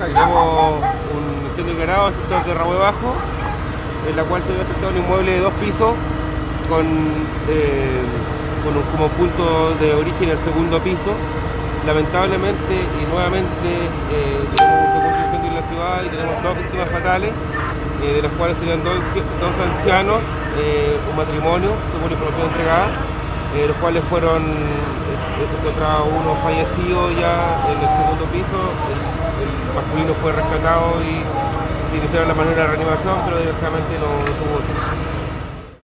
Tenemos un incendio declarado en el sector de Rabue Bajo, en la cual se había afectado un inmueble de dos pisos con, eh, como punto de origen el segundo piso. Lamentablemente y nuevamente eh, tenemos un segundo incendio en la ciudad y tenemos dos víctimas fatales, eh, de las cuales serían dos, dos ancianos, un matrimonio, según información entregada, los cuales fueron, se encontraba uno fallecido ya en el segundo piso, masculino fue rescatado y se iniciaron la manera de reanimación, pero desgraciadamente no, tuvo.